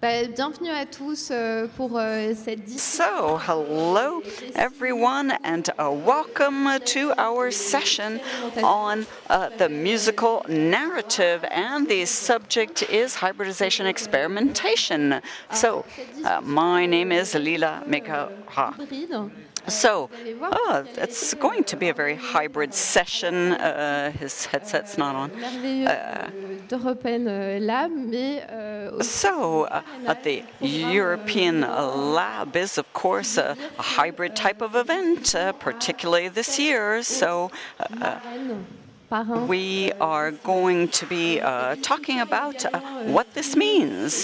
bienvenue à tous euh, pour euh, cette So, hello everyone, and uh, welcome to our session on uh, the musical narrative. And the subject is hybridization experimentation. So, uh, my name is Lila Mekaha. So, oh, it's going to be a very hybrid session. Uh, his headset's not on. aussi So, uh, the European Lab is, of course, a, a hybrid type of event, uh, particularly this year. So, uh, parrain. We are going to be uh, talking about uh, what this means.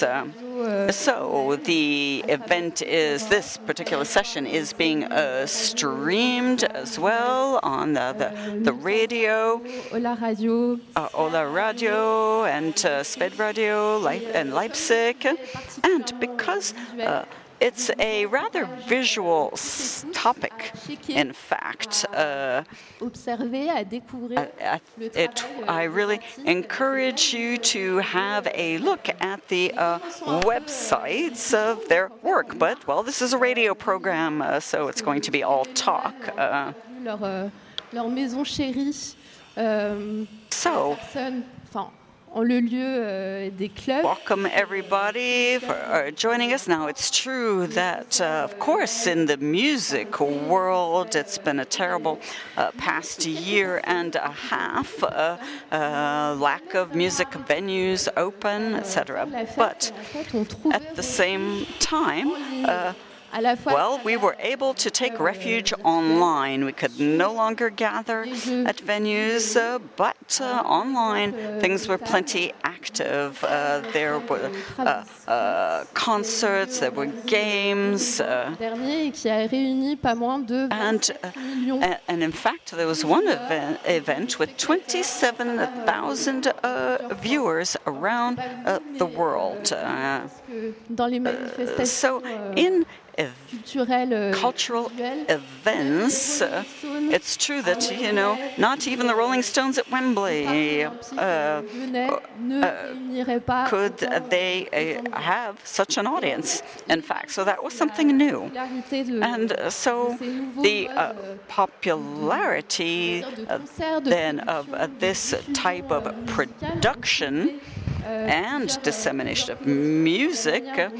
So, the event is this particular session is being uh, streamed as well on the, the, the radio. Ola Radio, uh, Ola Radio and uh, Sved Radio Leip- and Leipzig. And because uh, it's a rather visual topic, in fact, uh, observer, à découvrir I, it. I euh, really encourage you to have a look at the uh, websites of their work. But, well, this is a radio program, uh, so it's going to be all talk. Uh, euh, leur maison chérie, euh, so, en le lieu euh, des clubs. Welcome, everybody, for uh, joining us. Now, it's true that, uh, of course, in the music world, it's been a terrible uh, past year and a half. Uh, uh, lack of music venues open, etc. But la fête, on trouvait at the same time, uh, à la fois well, we were able to take refuge online. We could no longer gather at venues, uh, but uh, online things were plenty active. Uh, there were uh, uh, concerts, there were games, uh, dernier et qui a réuni pas moins de and, uh, and in fact, there was one event, event with 27,000 uh, viewers around uh, the world. Uh, que dans les manifestations so, euh, in euh, cultural events, uh, it's true that, you know, not even the Rolling Stones at Wembley uh, venait, ne réunirait pas could they uh, have such an audience. In fact, so that was something new. And uh, so the uh, euh, popularity de uh, concerts, de then of uh, this type of euh, production euh, and dissemination of music uh,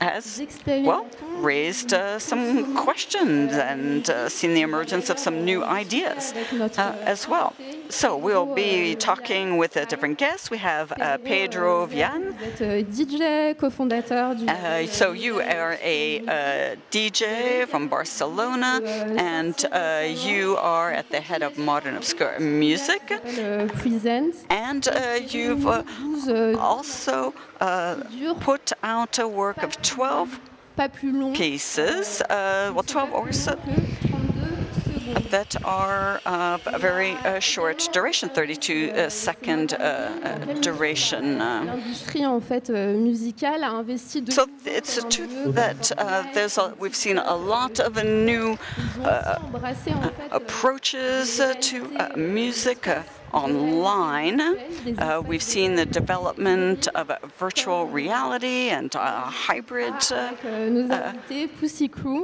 has, well, raised uh, some questions and uh, seen the emergence of some new ideas uh, as well. So we'll be talking with a different guest. We have uh, Pedro Vian. Euh, DJ, cofondateur Uh, so you are a uh, DJ from Barcelona, and uh, you are at the head of Modern Obscure Music, and uh, you've uh, 12 also uh, put out a work of 12 pas plus long pieces, uh, well, 12 or so, que 32 secondes. that are of a very uh, short duration, 32 uh, second uh, uh, duration. Uh, L'industrie en fait euh, musicale a investi de So it's a truth that uh, there's a, we've seen a lot of uh, new uh, euh, approaches uh, to uh, music uh, online. Uh, we've seen the development of virtual reality and uh, hybrid uh,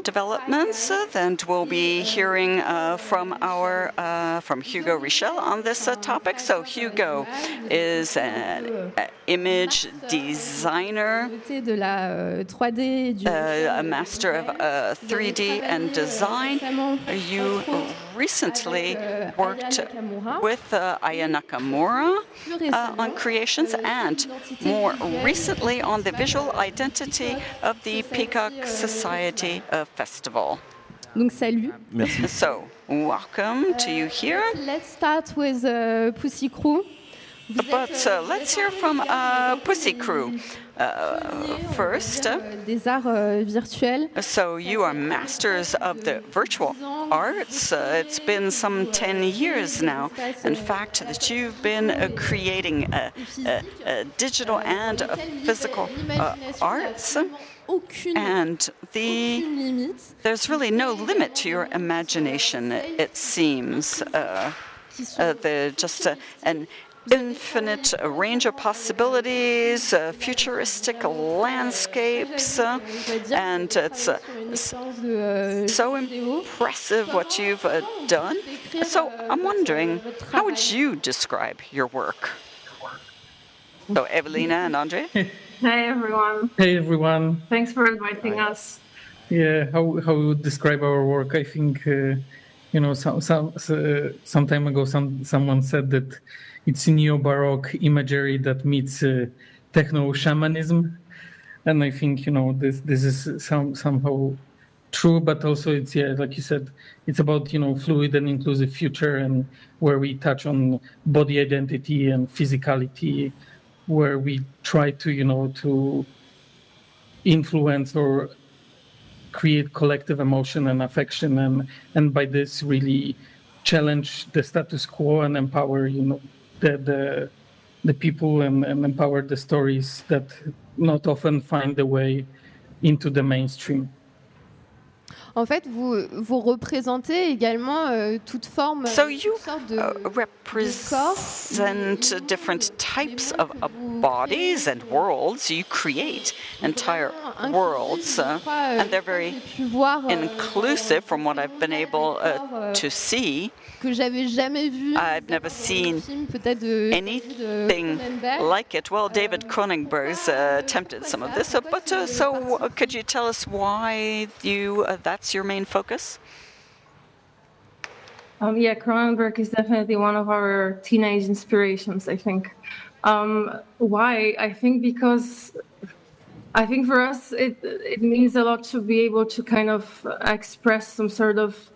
developments, and we'll be hearing uh, from our uh, from Hugo Richel on this topic. So Hugo is an image designer. Côté de la 3D et du a master of uh, 3D and design. You recently worked with uh, Aya Nakamura uh, on creations and more recently on the visual identity of the Peacock Society uh, Festival. Donc salut. Merci. So, welcome to you here. Let's start with uh, Pussykrew. But uh, let's hear from uh, Pussykrew uh, first. des arts euh. So you are masters of the virtual arts. Uh, it's been some 10 years now, in fact, that you've been uh, creating uh, uh, uh, digital and uh, physical uh, arts. And the there's really no limit to your imagination, it seems. Uh, uh, the just uh, an infinite range of possibilities, uh, futuristic landscapes, uh, and it's uh, so impressive what you've uh, done. So I'm wondering, how would you describe your work? So, Evelina and Andre. Hey everyone. Hey everyone. Thanks for inviting Hi. us. Yeah, how how we would describe our work? I think uh, you know some some uh, some time ago some someone said that it's neo baroque imagery that meets uh, techno shamanism, and I think you know this this is some somehow true, but also it's yeah like you said it's about you know fluid and inclusive future and where we touch on body identity and physicality where we try to you know to influence or create collective emotion and affection and and by this really challenge the status quo and empower you know the the, the people and, and empower the stories that not often find their way into the mainstream En fait, vous, vous représentez également euh, toute forme, so you de, uh, represent de different types of uh, bodies and worlds. You create entire worlds, uh, and they're very euh, inclusive from what I've been able uh, euh, to see. que j'avais jamais vu. I've never seen anything like it. Well, David Cronenberg's uh, attempted some of this, but uh, so uh, could you tell us why you uh, that's your main focus? Um, yeah, Cronenberg is definitely one of our teenage inspirations. I think. Um, why? I think because I think for us it it means a lot to be able to kind of express some sort of,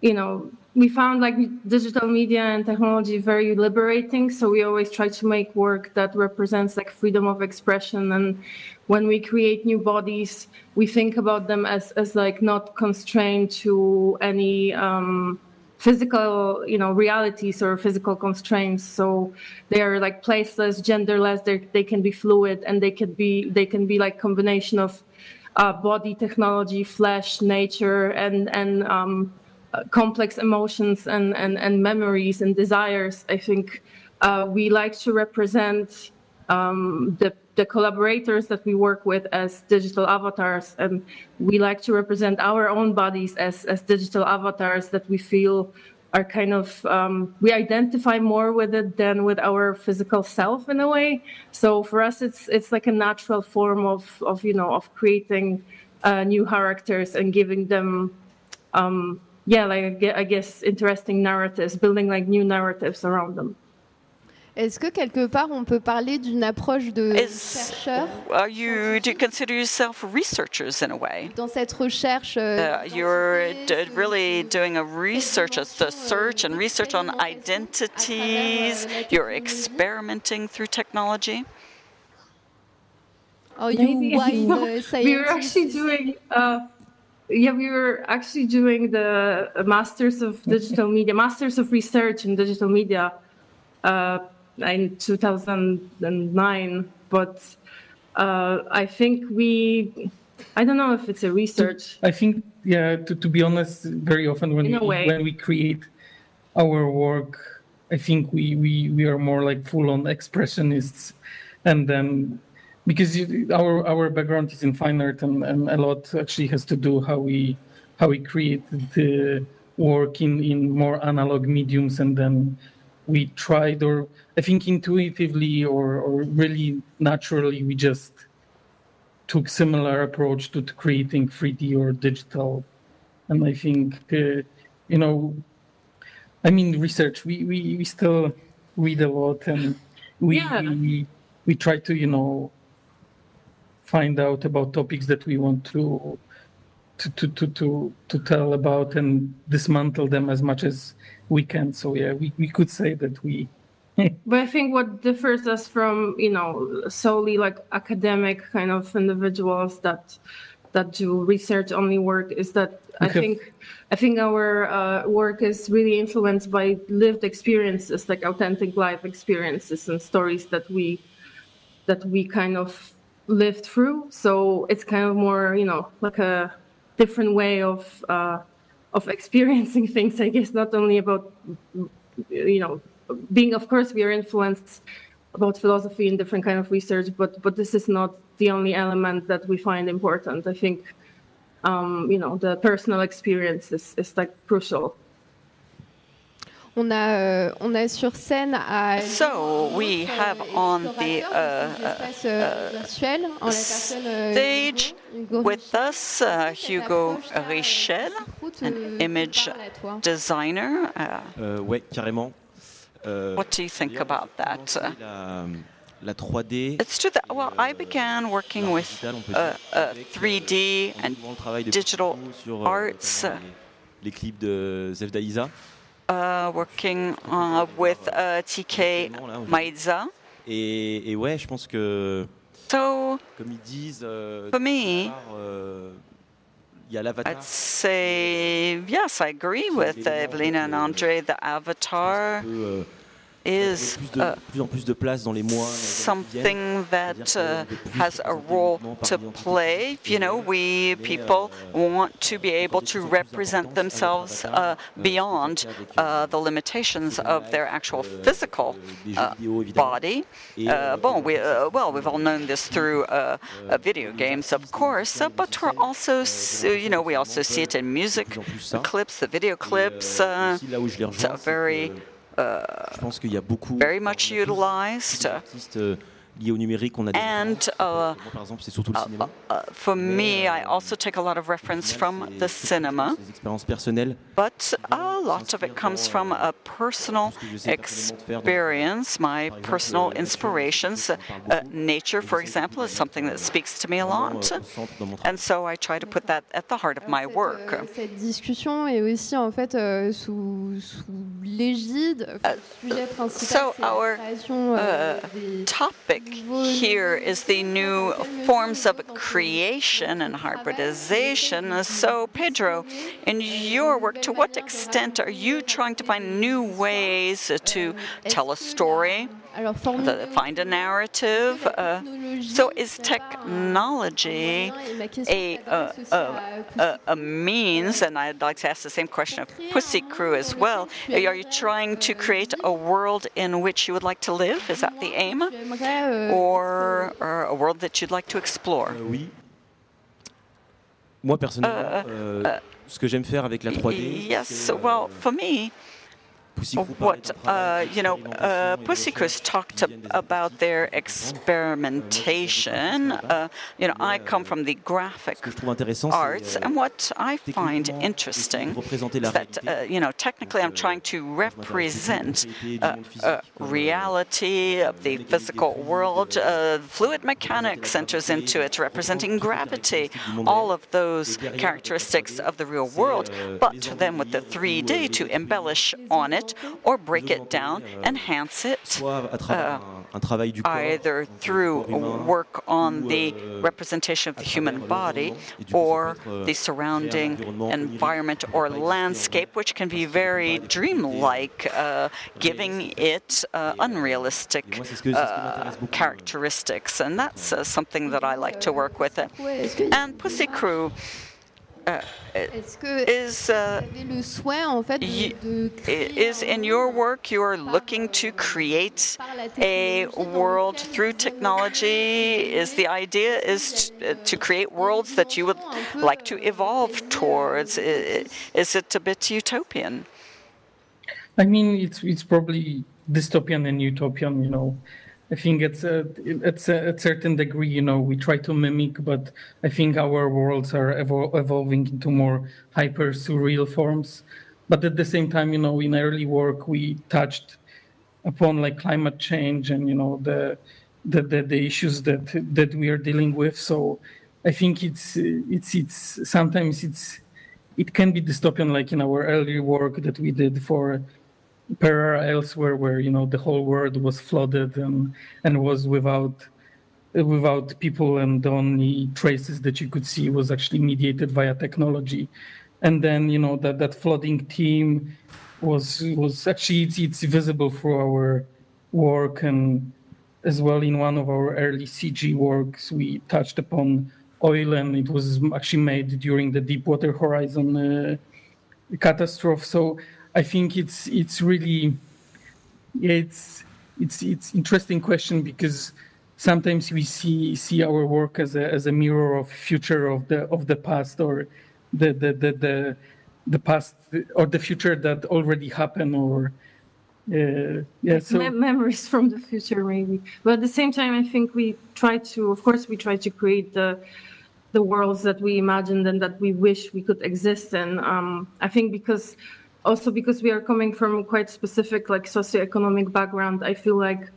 you know, we found like digital media and technology very liberating so we always try to make work that represents like freedom of expression. And when we create new bodies we think about them as as like not constrained to any um, physical you know realities or physical constraints. So they are like placeless genderless they they can be fluid and they can be they can be like combination of uh, body technology flesh nature and and um, complex emotions and, and, and memories and desires. I think uh, we like to represent um, the, the collaborators that we work with as digital avatars, and we like to represent our own bodies as, as digital avatars that we feel are kind of um, we identify more with it than with our physical self in a way. So for us, it's it's like a natural form of of you know of creating uh, new characters and giving them um, yeah, like I guess interesting narratives, building like new narratives around them. Est-ce que quelque part on peut parler d'une approche de Is, chercheur Are you do you consider yourself researchers in a way? Dans cette recherche, uh, you're really doing a research, a search and research on identities. You're experimenting through technology. Oh, you white uh, we were actually doing. Uh, yeah, we were actually doing the Masters of Digital Media, Masters of Research in Digital Media uh, in 2009. But uh, I think we, I don't know if it's a research. I think, yeah, to, to be honest, very often when, we, when we create our work, I think we, we, we are more like full on expressionists. And then because our our background is in fine art and, and a lot actually has to do how we how we create the work in in more analog mediums and then we tried or i think intuitively or or really naturally we just took similar approach to creating 3d or digital and i think uh, you know i mean research we we, we still read a lot and we, yeah. we we try to you know find out about topics that we want to to to to to, to tell about and dismantle them as much as we can. So yeah, we, we could say that we but I think what differs us from, you know, solely like academic kind of individuals that that do research only work is that I think I think our uh, work is really influenced by lived experiences, like authentic life experiences and stories that we that we kind of lived through. So it's kind of more, you know, like a different way of uh, of experiencing things. I guess not only about you know being of course we are influenced about philosophy and different kind of research, but but this is not the only element that we find important. I think um, you know the personal experience is, is like crucial. On a, euh, on a sur scène à so we have on the uh, uh, stage with us uh, Hugo Richel, an image designer. Uh, ouais, carrément. Uh, what do you think about that? La 3D. It's true that well, I began working with 3D and digital arts. Les clips de Daïsa. Uh, working uh, with uh, TK Maïza. Et, et, ouais, je pense que, so, comme ils disent, for me, il y a l'avatar. I'd say yes, I agree with Evelina and Andre. The avatar is uh, something that uh, has a role to play. You know, we people want to be able to represent themselves uh, beyond uh, the limitations of their actual physical uh, body. Uh, bon, we, well, we've all known this through video games, of course, but we're also, you know, we also see it in music clips, the video clips. it's a very very much utilized. Liées au numérique, on a and uh, Moi, par exemple, c'est surtout le uh, cinéma. Uh, for me, I also take a lot of reference from the cinema. expériences personnelles. But a lot of it comes from a personal experience, my personal inspirations. Uh, nature, for example, is something that speaks to me a lot. And so I try to put that at the heart of my work. Euh, cette discussion est aussi en fait euh, sous, sous l'égide, sujet principal, so our uh, topic here is the new forms of creation and hybridization. So, Pedro, in your work, to what extent are you trying to find new ways to tell a story? Find a narrative. Uh, so, is technology a, uh, a, a, means? And I'd like to ask the same question of Pussykrew as well. Are you trying to create a world in which you would like to live? Is that the aim? Or, or a world that you'd like to explore? Euh, oui. Moi, personnellement, euh, euh, ce que j'aime faire avec la 3D. Yes, well, for me, what uh, you know, uh, Pussycus talked about their experimentation. Uh, you know, I come from the graphic arts, and what I find interesting is that uh, you know, technically, I'm trying to represent uh, uh, reality of the physical world. fluid mechanics enters into it, representing gravity, all of those characteristics of the real world, but then with the 3D to embellish on it or break it down, enhance it, uh, either through work on the euh, representation of the human body or euh, the surrounding environment or landscape, which can be very dreamlike, uh, giving it uh, unrealistic uh, characteristics. And that's uh, something that I like to work with. And Pussykrew uh, is uh, is in your work you're looking to create a world through technology? is the idea is to, uh, to create worlds that you would like to evolve towards? Is it a bit utopian? I mean it's it's probably dystopian and utopian you know I think it's a, it's a, a, certain degree, you know, we try to mimic, but I think our worlds are evol- evolving into more hyper surreal forms. But at the same time, you know, in early work, we touched upon like climate change and you know the the, the, the issues that that we are dealing with. So I think it's it's it's sometimes it's it can be dystopian, like in our early work that we did for Pereira elsewhere where you know the whole world was flooded and and was without without people and the only traces that you could see was actually mediated via technology. And then you know that that flooding team was was actually it's, it's visible through our work and as well in one of our early cg works we touched upon oil and it was actually made during the deepwater horizon uh, catastrophe. So I think it's it's really yeah, it's it's it's interesting question because sometimes we see see our work as a as a mirror of future of the of the past or the the the the, the past or the future that already happened or uh, yeah so memories from the future maybe. But at the same time i think we try to of course we try to create the the worlds that we imagined and that we wish we could exist in. Um, i think because also because we are coming from quite specific like socioeconomic background i feel like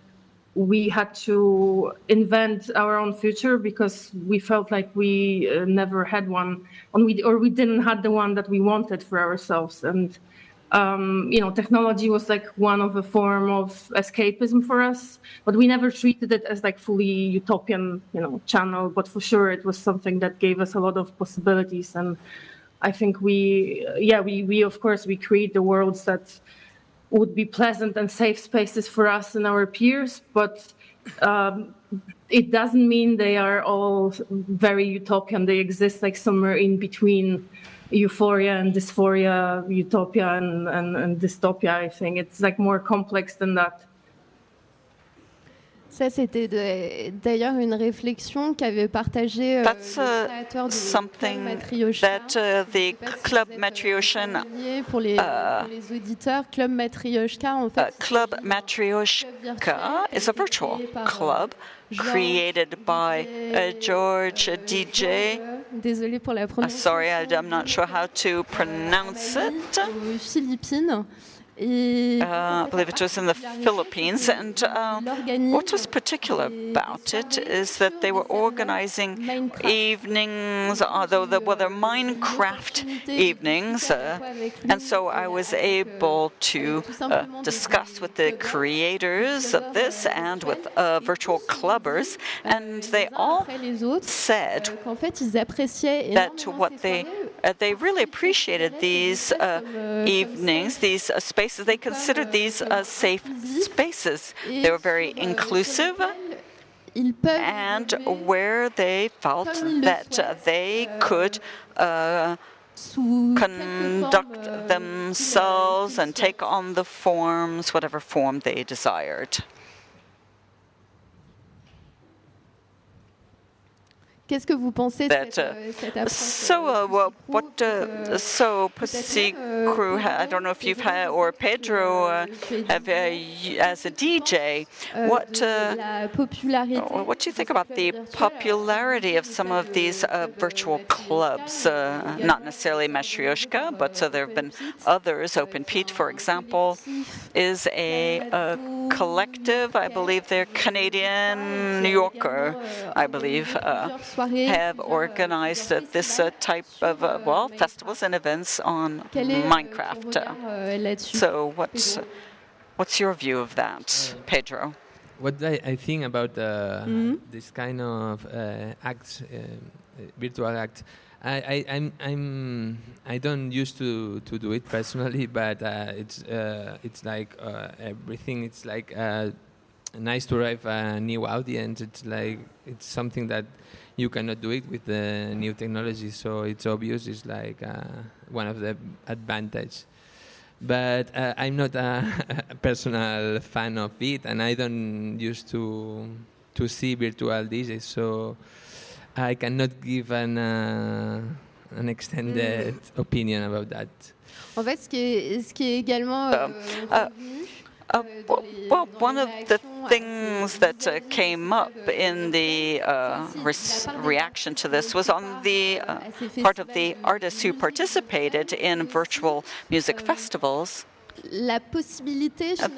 we had to invent our own future because we felt like we uh, never had one. And we or we didn't had the one that we wanted for ourselves. And um, you know technology was like one of a form of escapism for us but we never treated it as like fully utopian you know channel. But for sure it was something that gave us a lot of possibilities. And I think we, yeah, we, we of course we create the worlds that would be pleasant and safe spaces for us and our peers, but um, it doesn't mean they are all very utopian. They exist like somewhere in between euphoria and dysphoria, utopia and, and, and dystopia. I think it's like more complex than that. Ça, c'était d'ailleurs une réflexion qu'avait partagée euh, That's le créateur de something that uh, the Club Matryoshka pour les, uh, pour les auditeurs, Club Matryoshka en fait. Uh, club Matryoshka is a virtual euh, club created by uh, George DJ. Désolée pour la uh, prononciation. sorry, I'm not sure how to pronounce it. Philippines. Uh, I believe it was in the Philippines. And uh, what was particular about it is that they were organizing evenings, although there were Minecraft evenings. Uh, and so I was able to uh, discuss with the creators of this and with uh, virtual clubbers. And they all said that what they, uh, they really appreciated these evenings, these spaces They considered these safe spaces. They were very inclusive and where they felt that they could uh, conduct themselves and take on the forms, whatever form they desired. Qu'est-ce que vous pensez de cette, uh, cette approche So, uh, well, what, uh, so Pussykrew, I don't know if you've had, or Pedro, uh, have, uh, as a DJ, what, uh, what do you think about the popularity of some of these virtual clubs? not necessarily Matryoshka, but so there have been others. Open Pit, for example, is a, a collective. I believe they're Canadian, New Yorker, I believe have organized uh, this uh, type of uh, well festivals and events on Minecraft. Uh, so what's what's your view of that, Pedro? What I, I think about mm -hmm. this kind of acts, virtual act. I, I I'm I'm I don't used to, to do it personally, but uh, it's uh, it's like uh, everything. It's like nice to have a new audience. It's like it's something that you cannot do it with the new technology. So it's obvious. It's like uh, one of the advantage. But uh, I'm not a, a, personal fan of it, and I don't used to to see virtual DJs. So I cannot give an uh, an extended mm. opinion about that. En fait, ce qui est, ce qui est également euh, uh, uh, well, one of the things that uh, came up in the uh, re reaction to this was on the uh, part of the artists who participated in virtual music festivals.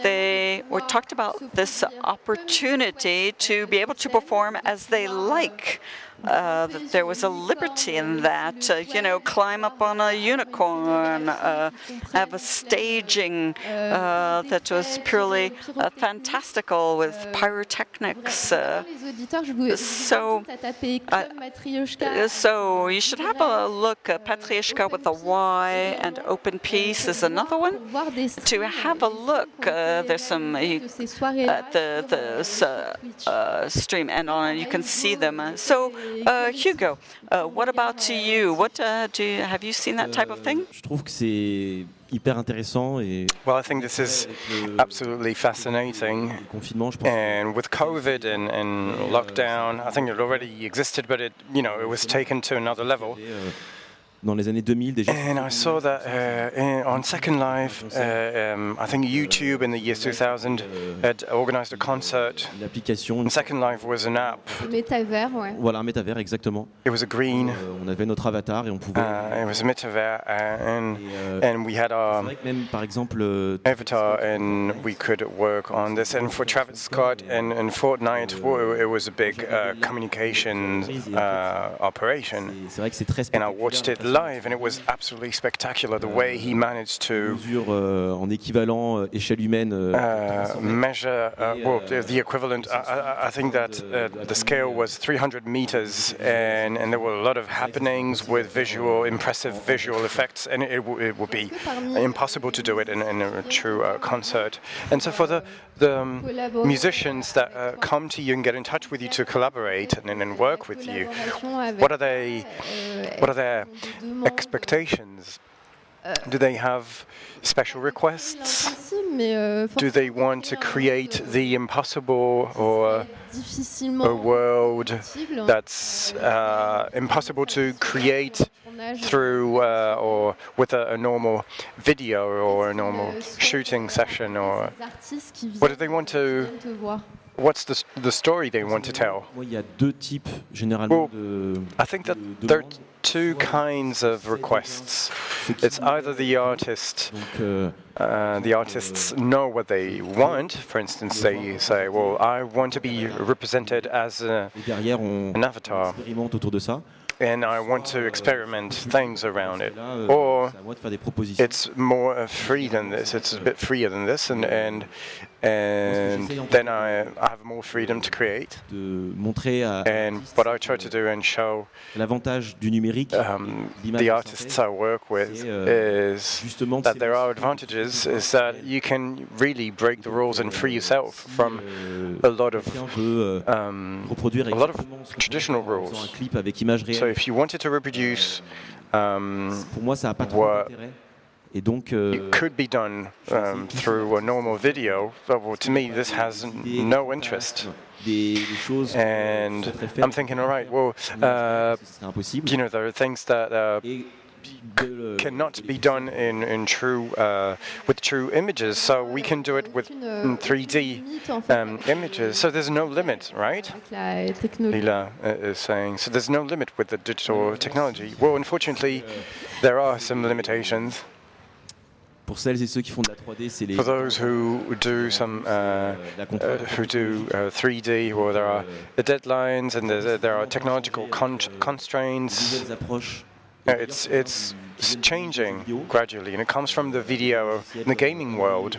They were talked about this opportunity to be able to perform as they like uh, that there was a liberty in that, uh, you know, climb up on a unicorn, uh, have a staging uh, that was purely uh, fantastical with pyrotechnics. Uh, so, so you should have a look at Matryoshka with a Y and Open Pit is another one. To have a look, there's some at the, the stream and on, you can see them. So uh, Hugo, uh, what about you? What uh, do you, have you seen that type of thing? Je trouve que c'est hyper intéressant et well, I think this is absolutely fascinating. And with COVID and, and lockdown, I think it already existed, but it you know it was taken to another level. Dans les années 2000 déjà. And I saw that uh, in, on Second Life, uh, um, I think YouTube in the year 2000 had organized a concert. L'application. Second Life was an app. Métavers, ouais. Voilà, un métavers exactement. It was a green. Euh, on avait notre avatar et on pouvait. Uh, it was a métavers and, et, and we had our vrai que même par exemple euh, avatar and we could work on this. And for Travis Scott and, and Fortnite, it was a big uh, communication uh, operation. C'est vrai que c'est très. And I watched it live, and it was absolutely spectacular the way he managed to mesure euh, en équivalent euh, échelle humaine. Uh, measure uh, well the, the equivalent. I, I, think that uh, the scale was 300 meters, and, and there were a lot of happenings with visual, impressive visual effects, and it, it would be impossible to do it in, in a true uh, concert. And so for the the um, musicians that uh, come to you and get in touch with you to collaborate and, and work with you, what are they? What are their expectations? Do they have special requests? Do they want to create the impossible or a world that's uh, impossible to create through uh, or with a, a, normal video or a normal shooting session or what do they want to what's the, the story they want to tell? well, I think that there are two kinds of requests. it's either the artist uh, the artists know what they want. For instance, they say, "Well, I want to be represented as a, an avatar." And I want to experiment things around it. Or it's more free than this. It's a bit freer than this, and and and then I, I have more freedom to create. And what I try to do and show l'avantage du numérique, um, the artists I work with, is that there are advantages. Is that you can really break the rules and free yourself from a lot of um, a lot of traditional rules. So if you wanted to reproduce um, what Et donc, euh, it could be done um, through a normal video. But well, to me, this has no interest. And I'm thinking, all right, well, uh, you know, there are things that uh, cannot be done in, in true uh, with true images. So we can do it with 3D um, images. So there's no limit, right? Lila uh, is saying. So there's no limit with the digital technology. Well, unfortunately, there are some limitations. Pour celles et ceux qui font de la 3D, c'est les. For those who do some uh, uh, who do uh, 3D, or there are the deadlines and there, there are technological con constraints. It's it's changing gradually, and it comes from the video in the gaming world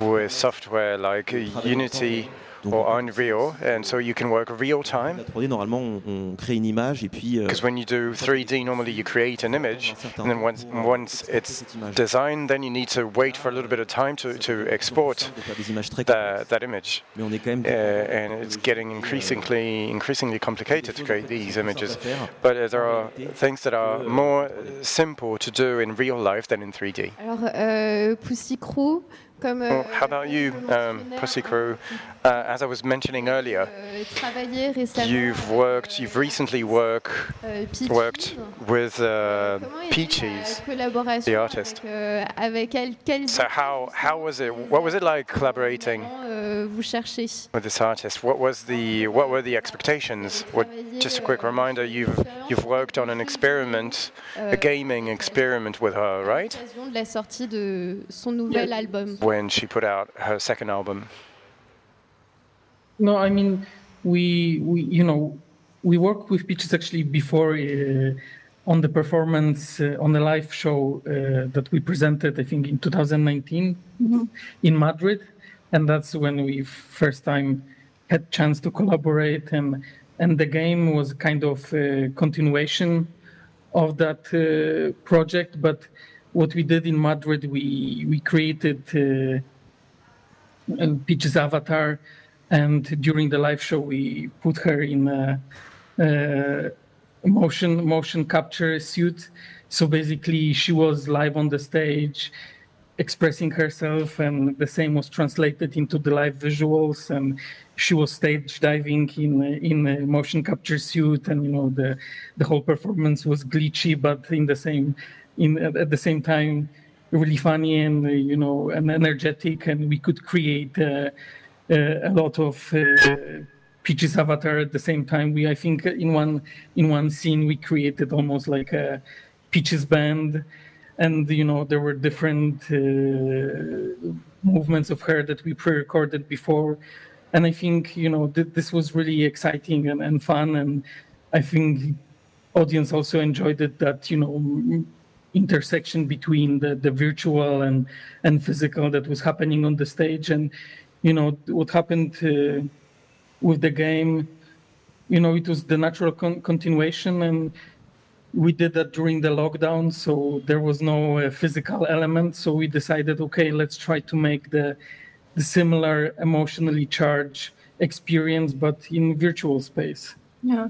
with software like Unity or Unreal, and so you can work real time. normalement, on, on crée une image et puis. Because when you do 3D, normally you create an image, and then once once it's designed, then you need to wait for a little bit of time to, to export that, that image. Uh, and it's getting increasingly increasingly complicated to create these images. But uh, there are things that are more simple to do in real life than in 3D. Alors, euh, Pussykrew. Comme, well, how about you, um, Pussykrew? Uh, as I was mentioning earlier, you've worked, you've recently work, worked with uh, Peaches, the artist. So how how was it? What was it like collaborating with this artist? What was the what were the expectations? What, just a quick reminder: you've you've worked on an experiment, a gaming experiment with her, right? When she put out her second album. No, I mean, we, we you know, we worked with Peaches actually before uh, on the performance uh, on the live show uh, that we presented, I think in 2019 mm-hmm. in Madrid, and that's when we first time had chance to collaborate, and and the game was kind of a continuation of that uh, project, but what we did in Madrid, we we created uh, Peaches avatar and during the live show we put her in a, a motion motion capture suit So basically, she was live on the stage expressing herself, and the same was translated into the live visuals. And she was stage diving in in a motion capture suit, and you know the the whole performance was glitchy, but in the same in at the same time really funny and you know and energetic, and we could create uh, uh, a lot of. Uh, Peach's avatar at the same time. We, I think, in one in one scene, we created almost like a Peach's band, and you know there were different uh, movements of her that we pre-recorded before and I think you know th- this was really exciting and, and fun, and I think audience also enjoyed it. That you know intersection between the, the virtual and and physical that was happening on the stage, and you know what happened uh, with the game. You know, it was the natural con- continuation, and we did that during the lockdown, so there was no uh, physical element. So we decided, okay, let's try to make the the similar emotionally charged experience, but in virtual space. Yeah.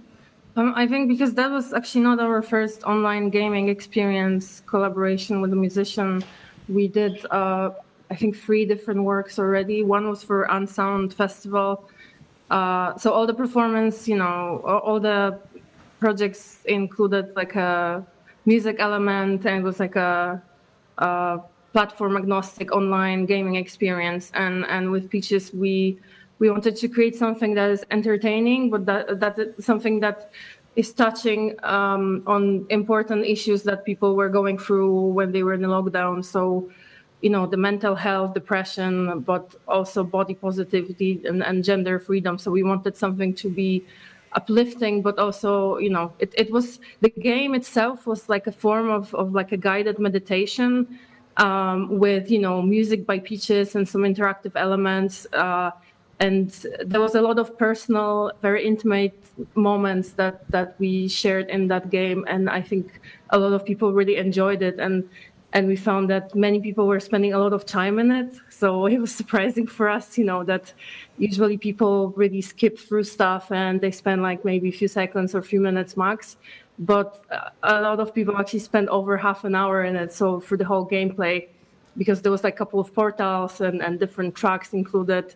Um, I think because that was actually not our first online gaming experience collaboration with a musician. We did, uh, I think, three different works already. One was for Unsound Festival. Uh, so all the performance, you know, all, the projects included like a music element, and it was like a, a platform agnostic online gaming experience. And and with Peaches, we we wanted to create something that is entertaining, but that that something that is touching um, on important issues that people were going through when they were in the lockdown. So, you know, the mental health, depression, but also body positivity and, and gender freedom. So we wanted something to be uplifting but also you know it, it was the game itself was like a form of, of like a guided meditation um, with you know music by Peaches and some interactive elements. Uh, and there was a lot of personal, very intimate moments that that we shared in that game, and I think a lot of people really enjoyed it. And and we found that many people were spending a lot of time in it. So it was surprising for us, you know, that usually people really skip through stuff and they spend like maybe a few seconds or a few minutes max but a lot of people actually spent over half an hour in it. So for the whole gameplay, because there was like a couple of portals and, and different tracks included.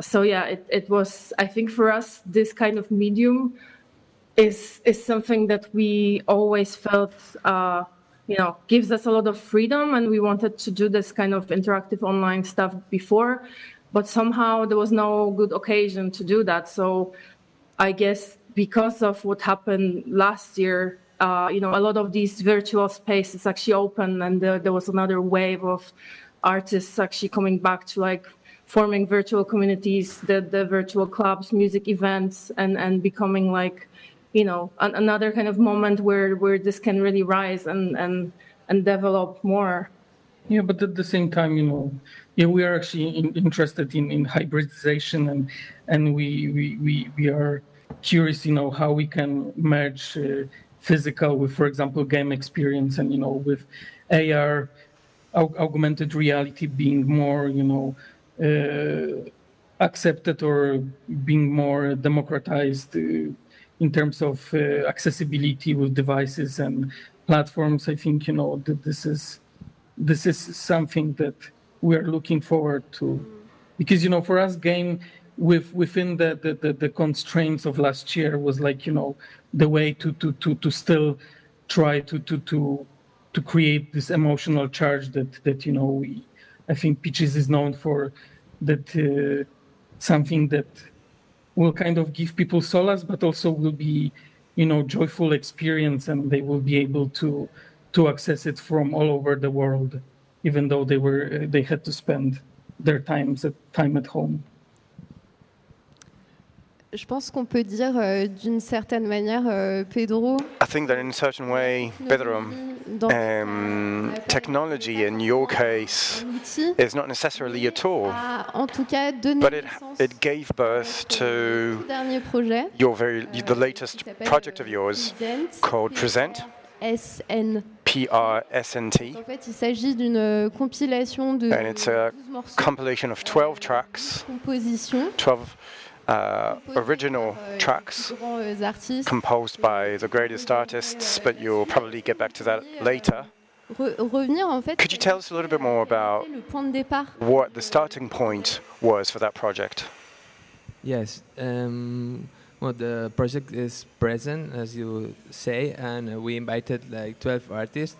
So yeah, it, it was. I think for us, this kind of medium is is something that we always felt. Uh, you know, gives us a lot of freedom, and we wanted to do this kind of interactive online stuff before, but somehow there was no good occasion to do that. So, I guess because of what happened last year, uh, you know, a lot of these virtual spaces actually open, and there, there was another wave of artists actually coming back to like forming virtual communities, the, the virtual clubs, music events, and and becoming like, you know, an, another kind of moment where where this can really rise and and and develop more. Yeah, but at the same time, you know, yeah, we are actually in, interested in, in hybridization, and and we we we, we are curious, you know, how we can merge uh, physical with, for example, game experience, and you know, with AR, aug- augmented reality being more, you know, accepted or being more democratized uh, in terms of uh, accessibility with devices and platforms. I think you know that this is this is something that we are looking forward to, because you know, for us, game with within the, the, the, the, constraints of last year was like you know the way to to to, to still try to to to to create this emotional charge that that you know we I think Peaches is known for that uh, something that will kind of give people solace but also will be you know joyful experience and they will be able to to access it from all over the world even though they were they had to spend their times at time at home je pense qu'on peut dire euh, d'une certaine manière, euh, Pedro. I think that in a certain way, Pedro, um, technology in your case is not necessarily a tool, en tout cas but it, it gave birth to your very the latest project of yours called Present. SN. P-R-S-N-T. En fait, il s'agit d'une compilation de And it's a compilation of 12 tracks, 12 uh, original tracks composed by the greatest artists, but you'll probably get back to that later. Could you tell us a little bit more about what the starting point was for that project? Yes. Um, well, the project is present, as you say, and we invited like 12 artists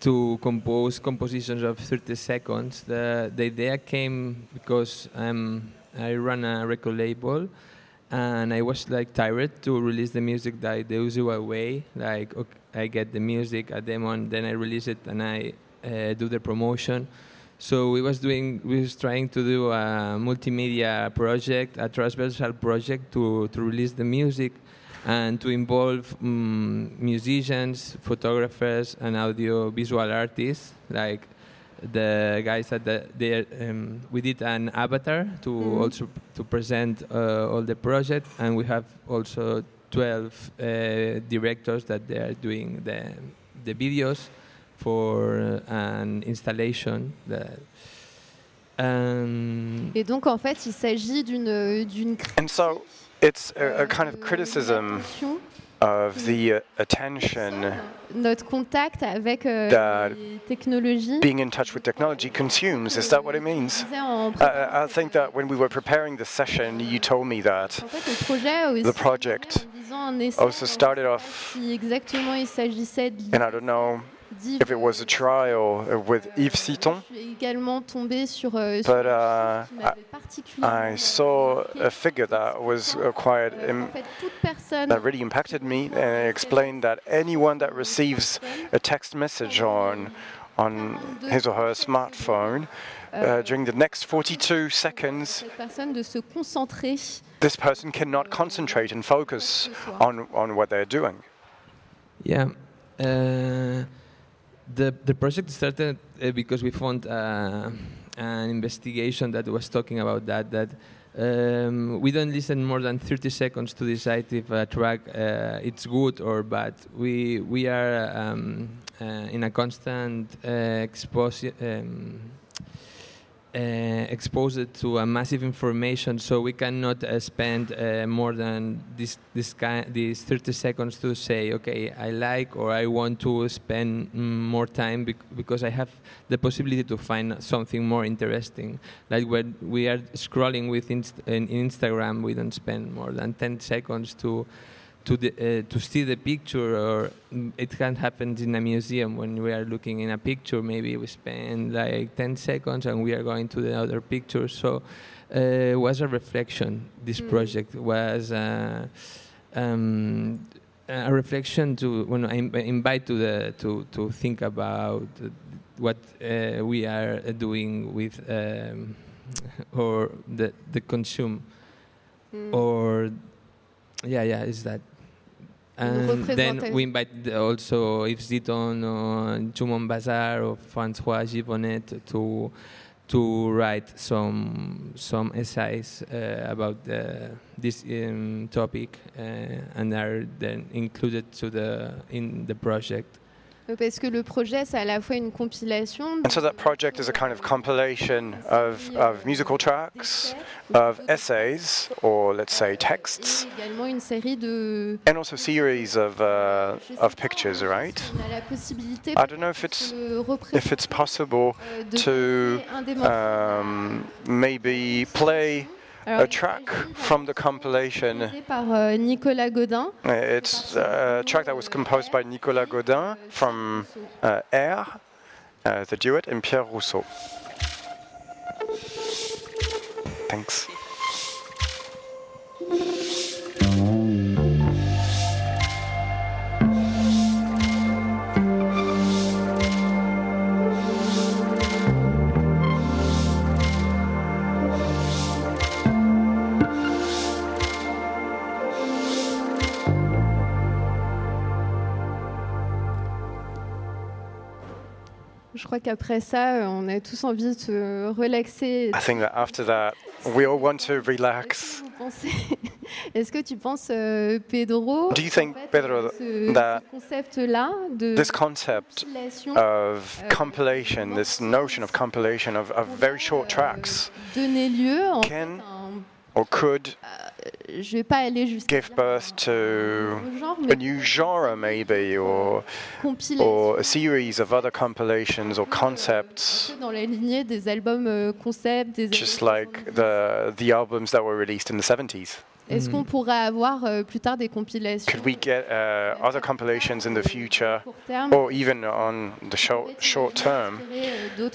to compose compositions of 30 seconds. The, the idea came because um, I run a record label and I was like tired to release the music that the usual way. Like okay, I get the music, a demo, and then I release it and I uh, do the promotion. So we was doing, we was trying to do a multimedia project, a transversal project to to release the music and to involve um, musicians, photographers, and audio visual artists. Like the guys that the, um, we did an avatar to mm. also to present uh, all the project, and we have also 12 uh, directors that they are doing the the videos for an installation. That, um, Et donc en fait, il s'agit d'une d'une. And so it's a, a kind of criticism of the uh, attention notre contact avec uh, technologies. being in touch with technology consumes is that what it means? Uh, i think that when we were preparing the session you told me that the project also started off and i don't know if it was a trial with Yves Citton. Euh, but uh, I, I, saw a figure that was uh, quite that really impacted me, and explained that anyone that receives a text message on on his or her smartphone uh, euh, during the next 42 seconds, this person cannot concentrate and focus on, on what they're doing. Yeah. Uh, the the project started uh, because we found uh, an investigation that was talking about that that um, we don't listen more than 30 seconds to decide if a track uh, it's good or bad. We we are um, uh, in a constant uh, exposure. Um, exposed to a massive information, so we cannot uh, spend uh, more than this this kind these 30 seconds to say, okay, I like or I want to spend more time bec because I have the possibility to find something more interesting. Like when we are scrolling with inst in Instagram, we don't spend more than 10 seconds to to the, uh, to see the picture or it can happen in a museum when we are looking in a picture maybe we spend like 10 seconds and we are going to the other picture so uh, was a reflection this mm. project was uh, um, a reflection to when I invite to the to to think about what uh, we are doing with um, or the the consume mm. or yeah yeah is that and then we invite also Yves Citton or Jumon Bazar or Francois Givonnet to to write some some essays uh, about the, this um, topic uh, and are then included to the in the project. Parce que le projet, c'est à la fois une compilation. And so that project is a kind of compilation of, of musical tracks, of essays, or let's say texts, and also series of, uh, of pictures, right? I don't know if it's, if it's possible euh, to um, maybe play a track from the compilation. Godin. It's a track that was composed by Nicolas Godin from uh, Air, uh, the duet, and Pierre Rousseau. Thanks. Crois qu'après ça, on a tous envie de se relaxer. I think that after that, we all want to relax. Est-ce que tu penses, euh, Pedro, Do you think, fait, Pedro, ce, that ce concept-là de this concept of euh, compilation, this notion of compilation of, of very short tracks, donner lieu en can or could euh, give birth to a new genre maybe or or a series of other compilations or concepts. dans la lignée des albums euh, concepts des just like the the albums that were released in the 70s Est-ce qu'on pourrait avoir euh, plus tard des compilations Could we get uh, other compilations in the future or even on the short short term?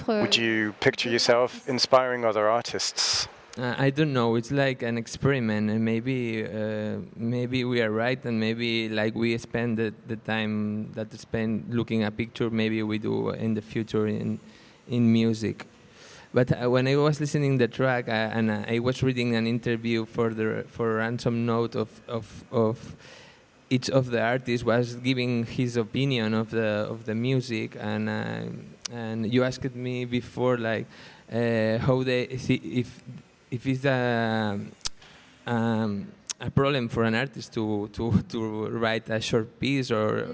Would you picture yourself inspiring other artists? Uh, I don't know. It's like an experiment, and maybe uh, maybe we are right, and maybe like we spend the, the time that we spend looking at picture, maybe we do in the future in in music. But uh, when I was listening the track, uh, and I was reading an interview for the for ransom note of of of each of the artists was giving his opinion of the of the music, and uh, and you asked me before like uh, how they if if it's a, um, a problem for an artist to, to, to write a short piece or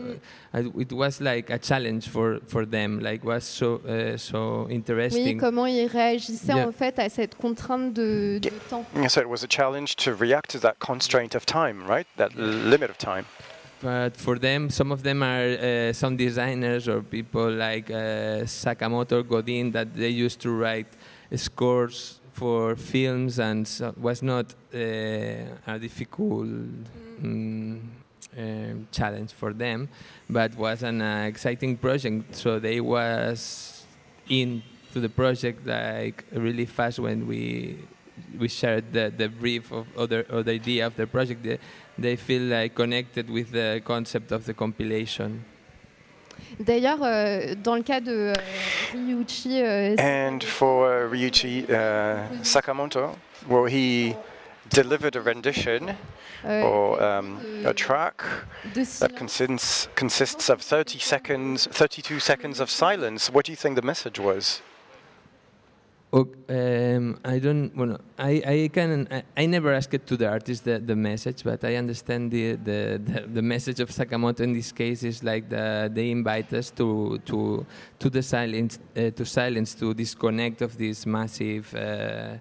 uh, it was like a challenge for, for them like was so uh, so interesting. Oui, comment ils réagissaient yeah. en fait à cette contrainte de, de temps? So it was a challenge to react to that constraint of time right? That limit of time. But for them, some of them are uh, some designers or people like uh, Sakamoto Godin that they used to write scores for films and so was not uh, a difficult um, challenge for them, but was an uh, exciting project. So they was into the project like really fast when we we shared the, the brief of other or the idea of the project. They, they feel like connected with the concept of the compilation. D'ailleurs, euh, dans le cas de euh, Ryuichi. Euh, and for uh, Ryuichi uh, Sakamoto, well, he delivered a rendition or um, a track that consists, consists of 30 seconds, 32 seconds of silence. What do you think the message was? Um, I don't. Well, I I can. I, I, never asked it to the artist the, the message, but I understand the, the, the, the, message of Sakamoto in this case is like the, they invite us to to to the silence uh, to silence to disconnect of this massive uh,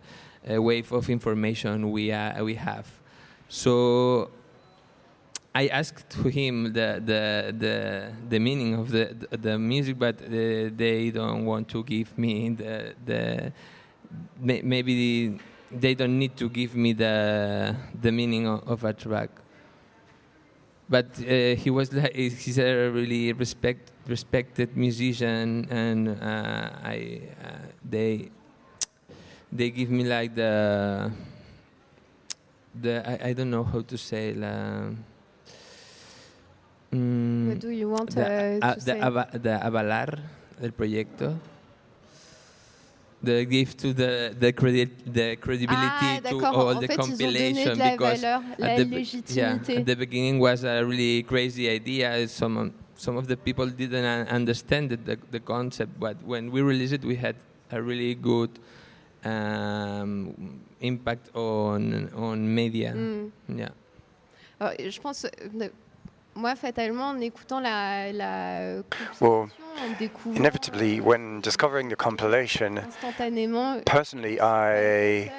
wave of information we uh, we have. So I asked him the the the, the meaning of the, the, the music, but uh, they don't want to give me the the maybe they don't need to give me the the meaning of, of a track. But uh, he was like he's a really respect respected musician, and uh, I uh, they they give me like the the I, I don't know how to say. Like, Mm, What do you want de, uh, to de, ava, de avalar el proyecto. The give to the the credit the credibility ah, to all en the fait, compilation la because valeur, at, the, yeah, at the beginning was a really crazy idea. Some some of the people didn't understand the the concept, but when we released it, we had a really good um, impact on on media. Mm. Yeah. Alors, je pense moi, fatalement, en écoutant la, la well, inevitably, when discovering the compilation, personally, I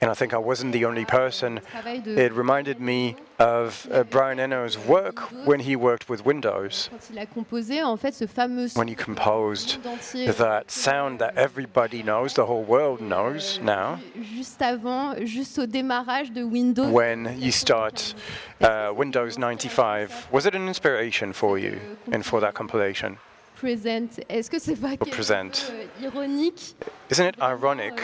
and I think I wasn't the only person. It reminded me of uh, Brian Eno's work when he worked with Windows. When he composed that sound that everybody knows, the whole world knows now. When you start uh, Windows 95, was it an inspiration for you and for that compilation? Present. Est-ce que c'est pas present. ironique? Isn't it ironic?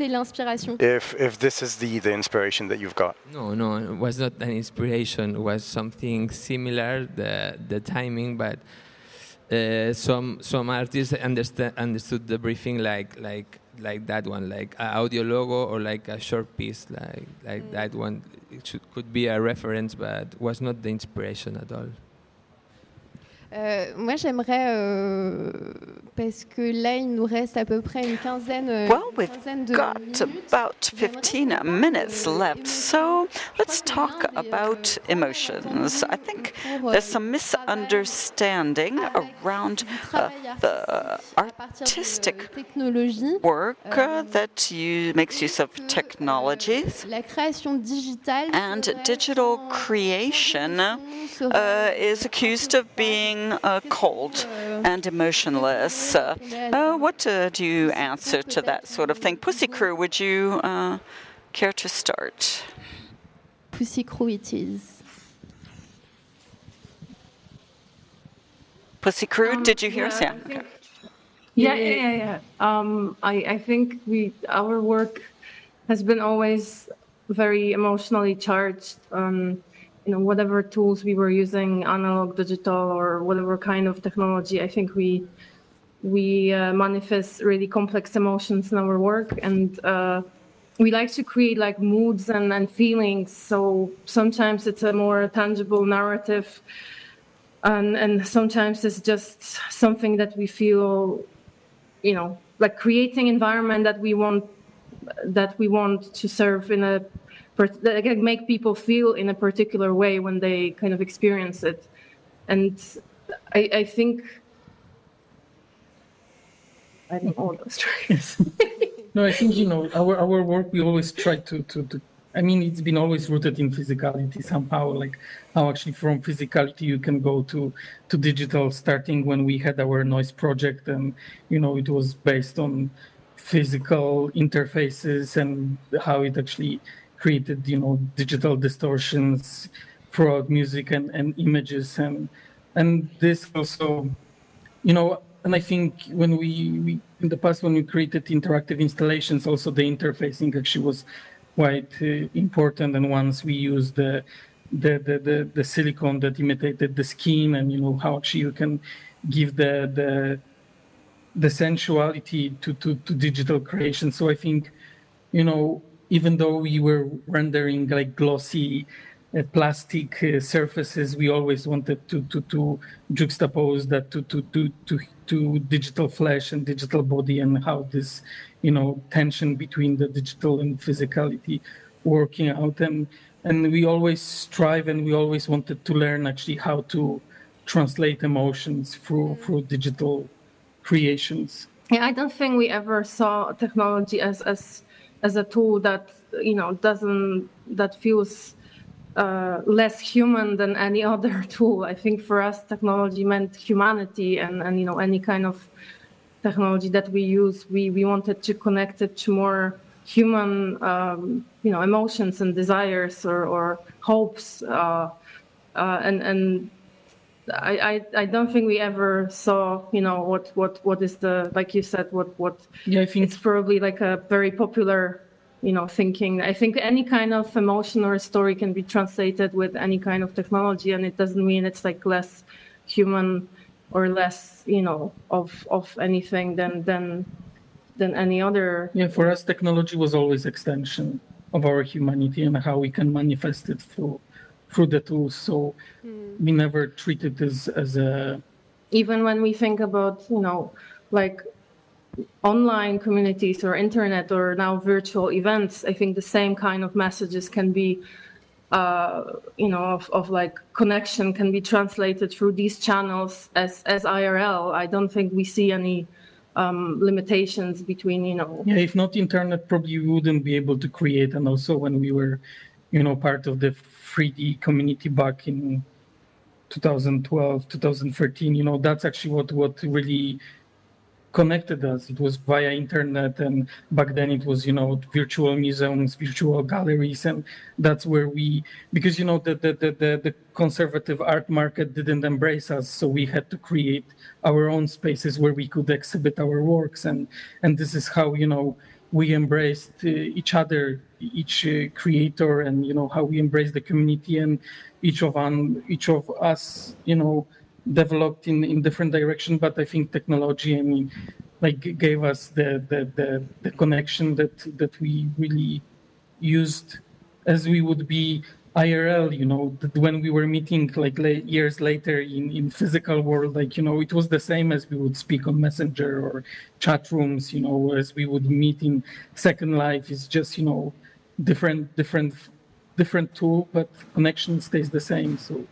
C'est l'inspiration. If if this is the the inspiration that you've got. No, no, it was not an inspiration. It was something similar. The the timing, but. Uh, some some artists understand understood the briefing like like like that one, like an audio logo or like a short piece, like like mm. that one. It should, could be a reference, but was not the inspiration at all. Euh, moi, j'aimerais euh, parce que là, il nous reste à peu près une quinzaine, euh, well, we've quinzaine de got minutes. about 15 minutes left, so let's talk about emotions. I think there's some misunderstanding around uh, the artistic work uh, that you, makes use of technologies and digital creation uh, is accused of being uh, cold and emotionless. Uh, uh what uh, do you answer to that sort of thing? Pussykrew, would you uh, care to start? Pussykrew it is. Pussykrew, um, did you hear yeah, us? Yeah. Okay. Yeah, yeah, yeah. yeah. Um, I, I think we our work has been always very emotionally charged. Um, you know, whatever tools we were using, analog, digital, or whatever kind of technology, I think we we uh, manifest really complex emotions in our work, and uh, we like to create like moods and, and feelings. So sometimes it's a more tangible narrative, and and sometimes it's just something that we feel, you know, like creating environment that we want that we want to serve in a that can make people feel in a particular way when they kind of experience it. And I, I think I think all those stories. no, I think you know our our work. We always try to, to to. I mean, it's been always rooted in physicality somehow. Like how actually from physicality you can go to to digital. Starting when we had our noise project, and you know it was based on physical interfaces and how it actually created, you know, digital distortions throughout music and, and images and and this also, you know, and I think when we, we in the past when we created interactive installations, also the interfacing actually was quite uh, important. And once we used the the, the the the silicon that imitated the skin, and you know how actually you can give the the the sensuality to, to, to digital creation. So I think, you know, even though we were rendering like glossy uh, plastic uh, surfaces, we always wanted to to, to juxtapose that to, to to to to digital flesh and digital body and how this you know tension between the digital and physicality working out. And and we always strive and we always wanted to learn actually how to translate emotions through through digital creations. Yeah i don't think we ever saw technology as as as a tool that you know doesn't that feels uh, less human than any other tool. I think for us, technology meant humanity, and and you know any kind of technology that we use, we we wanted to connect it to more human, um, you know, emotions and desires or or hopes, uh, uh, and and I, I, I don't think we ever saw you know what what what is the like you said what what yeah I think it's probably like a very popular you know thinking. I think any kind of emotion or story can be translated with any kind of technology and it doesn't mean it's like less human or less you know of of anything than than than any other. Yeah for us technology was always extension of our humanity and how we can manifest it through through the tools. So mm. we never treat it as as a. Even when we think about you know like online communities or internet or now virtual events, I think the same kind of messages can be. Uh, you know, of, of like connection can be translated through these channels as as IRL. I don't think we see any um, limitations between you know. Yeah, if not internet, probably we wouldn't be able to create. And also when we were, you know, part of the 3D community back in 2012, 2013. You know, that's actually what what really connected us. It was via internet, and back then it was you know virtual museums, virtual galleries, and that's where we because you know the the the the, the conservative art market didn't embrace us, so we had to create our own spaces where we could exhibit our works, and and this is how you know we embraced uh, each other, each uh, creator, and you know how we embrace the community, and each of on each of us, you know, developed in in different direction. But I think technology, I mean, like gave us the the the, the connection that that we really used as we would be IRL, you know, when we were meeting like years later in, in physical world, like, you know, it was the same as we would speak on Messenger or chat rooms, you know, as we would meet in Second Life. It's just, you know, different, different, different tool, but connection stays the same. So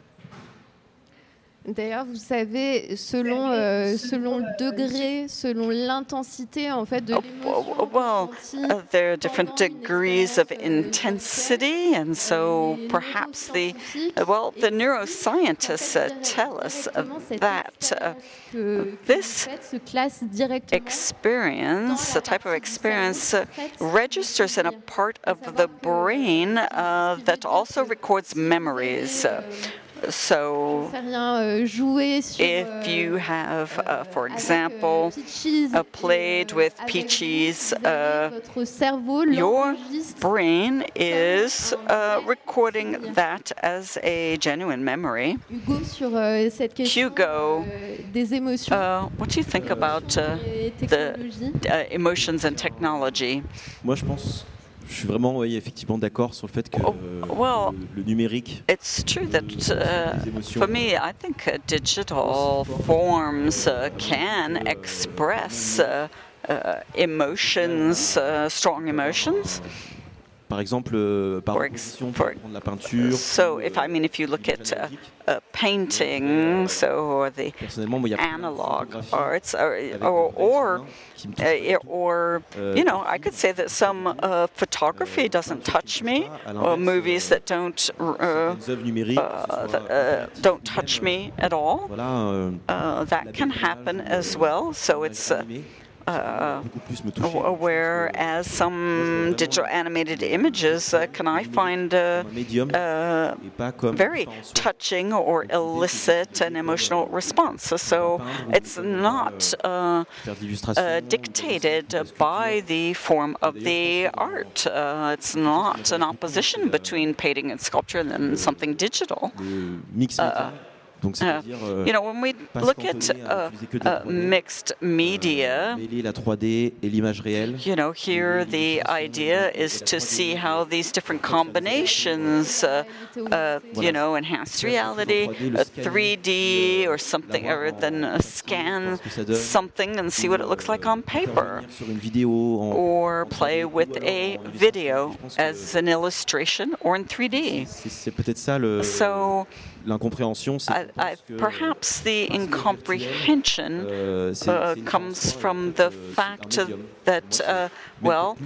D'ailleurs, vous savez, selon, euh, selon le degré, selon l'intensité en fait de oh, l'émotion. Well, uh, there are different degrees of intensity, and so perhaps the well, the neuroscientists uh, tell us that uh, this experience, the type of experience, uh, registers in a part of the brain uh, that also records memories. So, euh, if euh, you have, uh, for example, uh, played with Peaches, uh, your brain is uh, recording that as a genuine memory. Euh, Hugo, what do you think about the emotions and technology? Je suis vraiment oui, effectivement d'accord sur le fait que oh, well, le, le, numérique. It's true that uh, for me, I think uh, digital forms uh, can express uh, uh, emotions, uh, strong emotions. Par exemple, euh, par for, for, la peinture. So, if I mean, if you look at uh, uh, painting, so or the analog arts, or or, or, uh, or you know, I could say that some uh, photography doesn't touch me, or movies that don't uh, uh, that, don't touch me at all. that can happen as well. So it's uh, whereas some digital animated images uh, can I find uh, uh very touching or elicit an emotional response. So it's not uh, uh, dictated by the form of the art. it's not an opposition between painting and sculpture and something digital. Donc, uh, euh, you know, when we look at uh, uh, mixed media, la 3D et l'image réelle. You know, here the idea is to see how these different combinations, uh, uh, you know, enhanced reality, 3D or something, or then scan something and see what it looks like on paper, or play with a video as an illustration or in 3D. So l'incompréhension, c'est perhaps the incomprehension uh, uh, comes from the fact that uh, well,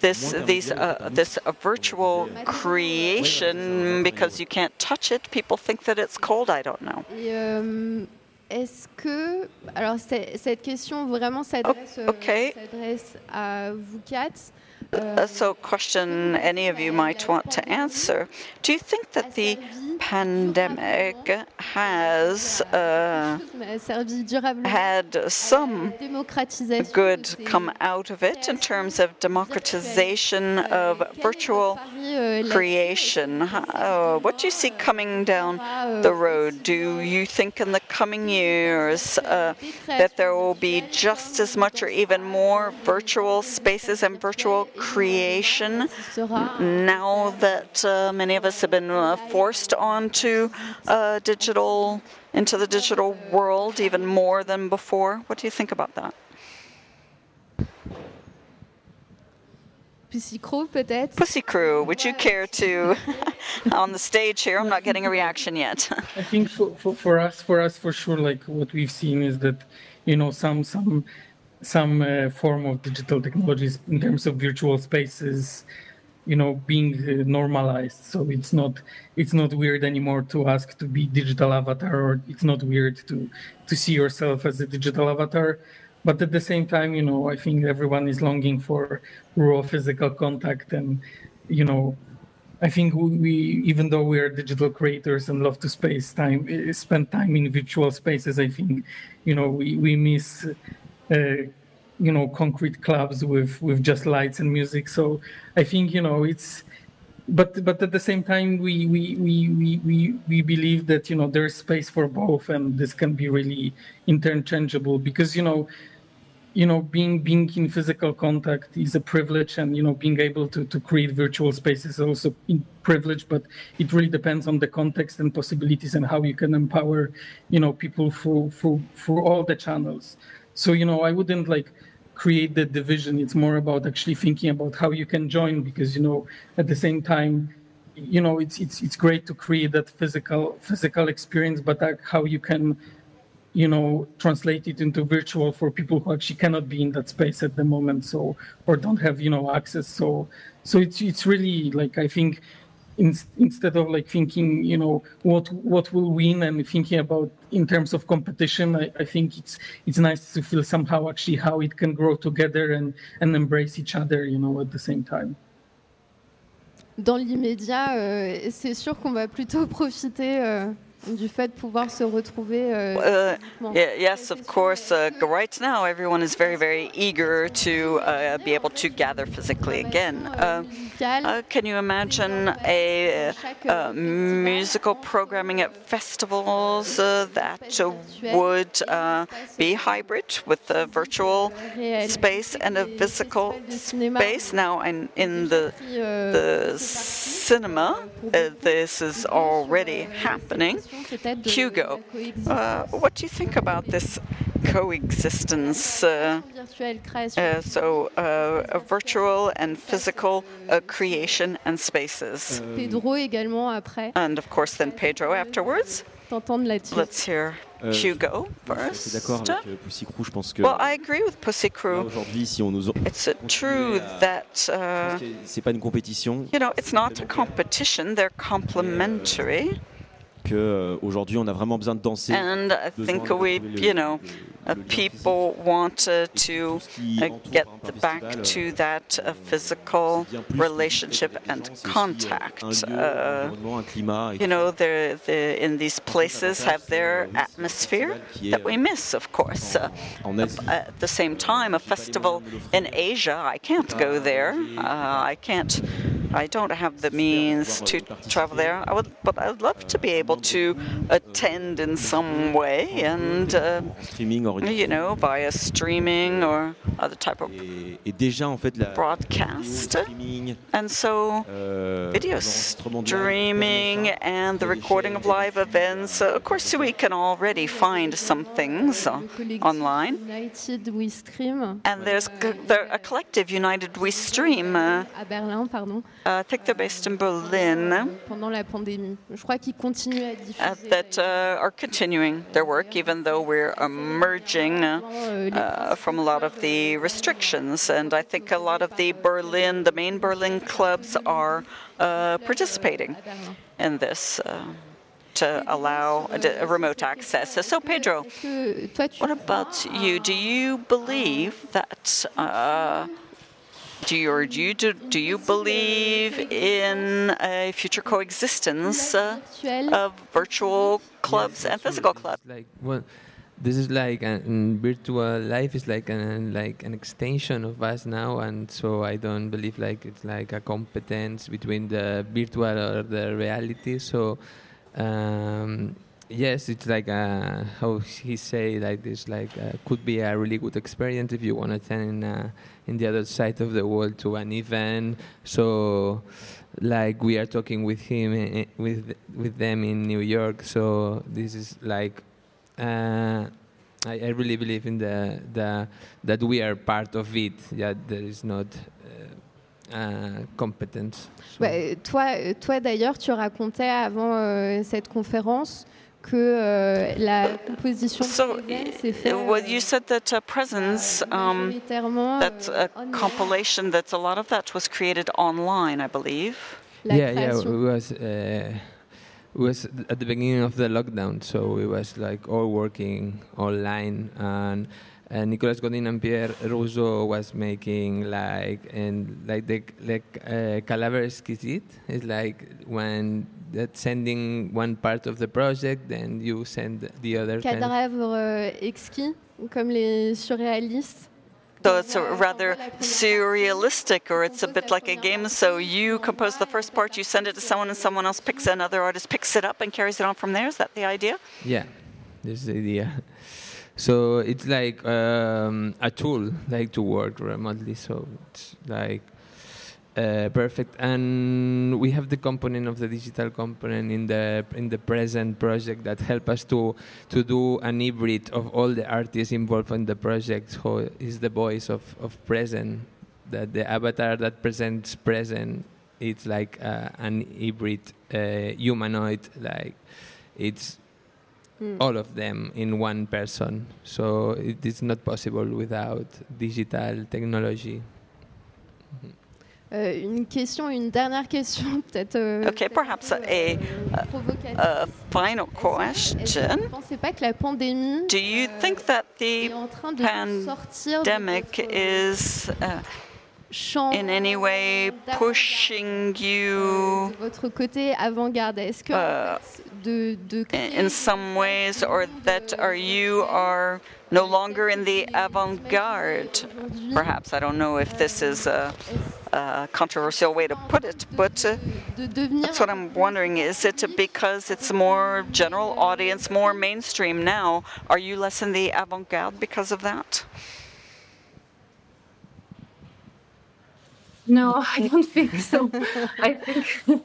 this these uh, this virtual creation because you can't touch it, people think that it's cold. I don't know. Euh, est-ce que alors cette question vraiment s'adresse oh, okay. à vous quatre. Uh, so, question any of you might want to answer. Do you think that the pandemic has uh, had some good come out of it in terms of democratization of virtual creation. Uh, what do you see coming down the road? Do you think in the coming years uh, that there will be just as much or even more virtual spaces and virtual creation now that uh, many of us have been uh, forced onto uh, digital, into the digital world even more than before. What do you think about that? Pussykrew, peut-être. Pussykrew, would you care to, on the stage here? I'm not getting a reaction yet. I think for, for, for, us, for us, for sure, like what we've seen is that, you know, some some some uh, form of digital technologies in terms of virtual spaces you know being uh, normalized. So it's not it's not weird anymore to ask to be digital avatar or it's not weird to to see yourself as a digital avatar. But at the same time you know i think everyone is longing for raw physical contact and you know i think we even though we are digital creators and love to space time uh, spend time in virtual spaces i think you know we, we miss uh, you know concrete clubs with with just lights and music. So i think you know it's but but at the same time we we we we we, believe that you know there's space for both and this can be really interchangeable because you know you know being being in physical contact is a privilege and you know being able to to create virtual spaces is also privilege but it really depends on the context and possibilities and how you can empower you know people through through through all the channels. So you know i wouldn't like create the division. It's more about actually thinking about how you can join because you know at the same time you know it's it's it's great to create that physical physical experience but like how you can you know translate it into virtual for people who actually cannot be in that space at the moment so or don't have you know access. So so it's it's really like i think in, instead of like thinking you know what what will win and thinking about in terms of competition I, I think it's it's nice to feel somehow actually how it can grow together and and embrace each other you know at the same time. Dans l'immédiat, euh, c'est sûr qu'on va plutôt profiter euh, du fait de pouvoir se retrouver. Uh, yes, of course. Uh, right now, everyone is very, very eager to uh, be able to gather physically again. Uh, uh, can you imagine a uh, musical programming at festivals that would be hybrid with a virtual space and a physical space? Now, in, in the, the cinema, this is already happening. Hugo, uh, what do you think about this coexistence? Uh, uh, so, uh, a virtual and physical uh, creation and spaces. Pedro également après. And of course, then Pedro afterwards. Let's hear euh, Hugo first. Euh, well, I agree with Pussykrew. It's true that uh, You know, it's not a competition; they're complementary. Qu'aujourd'hui on a vraiment besoin de danser. And I think we, you know, uh, people want uh, to uh, get back to that uh, physical relationship and contact. Uh, you know, they're, they're, in these places have their atmosphere that we miss, of course. Uh, at the same time, a festival in Asia, I can't go there. I can't I don't have the means to travel there. I would, but I'd love to be able to attend in some way and uh, you know via streaming or other type of broadcast. And so euh, video streaming and the recording of live events. Uh, of course, we can already find some things uh, online. And there's a collective United We Stream. Uh, uh, I think they're based in Berlin. Pendant la pandémie. Je crois qu'ils continuent à diffuser. Uh, that uh, are continuing their work, even though we're emerging uh, uh, from a lot of the restrictions. And I think a lot of the Berlin, the main Berlin clubs are participating in this to allow remote access. So, Pedro, what about you? Do you believe that do you, or do you, do, do you believe in a future coexistence uh, of virtual clubs and physical clubs? Like well, this is like an, virtual life is like an like an extension of us now, and so I don't believe like it's like a competence between the virtual or the reality. So. Um, yes, it's like a, how he say like this, like uh, could be a really good experience if you want to attend uh, in the other side of the world to an event. So, like we are talking with him eh, eh, with with them in New York. So this is like. Uh, I, I, really believe in the, the that we are part of it. That there is not uh, uh, competence. So. Toi, toi d'ailleurs, tu racontais avant euh, cette conférence que euh, la composition so, s'est faite. Well, you said that uh, presence, um, that's a compilation. That a lot of that was created online, I believe. yeah, yeah, it was. Uh, it was at the beginning of the lockdown, so it was like all working online and uh, Nicolas Godin and Pierre Rousseau was making like and like the like uh, Calaver Exquisite is like when that sending one part of the project, then you send the other. Cadavre euh, exquis, comme les surréalistes. So it's rather surrealistic, or it's a bit like a game. So you compose the first part, you send it to someone, and someone else picks another artist picks it up and carries it on from there. Is that the idea? Yeah, this is the idea. So it's like um, a tool, like to work remotely. So it's like uh, perfect. And we have the component of the digital component in the in the present project that help us to to do an hybrid of all the artists involved in the project. Who is the voice of of present? That the avatar that presents present. It's like uh, an hybrid uh, humanoid. Like it's mm. all of them in one person. So it is not possible without digital technology. Euh, une question, une dernière question, peut-être. Euh, okay, perhaps a, a, a final question. Que la pandémie, Do you euh, think that the pandemic is uh, in any way pushing you votre côté avant-garde Est-ce que uh, de, de in some ways, or that are you are no longer in the avant-garde? Perhaps I don't know if this is a, a controversial way to put it, but uh, that's what I'm wondering. Is it because it's more general audience, more mainstream now? Are you less in the avant-garde because of that? No, I don't think so. I think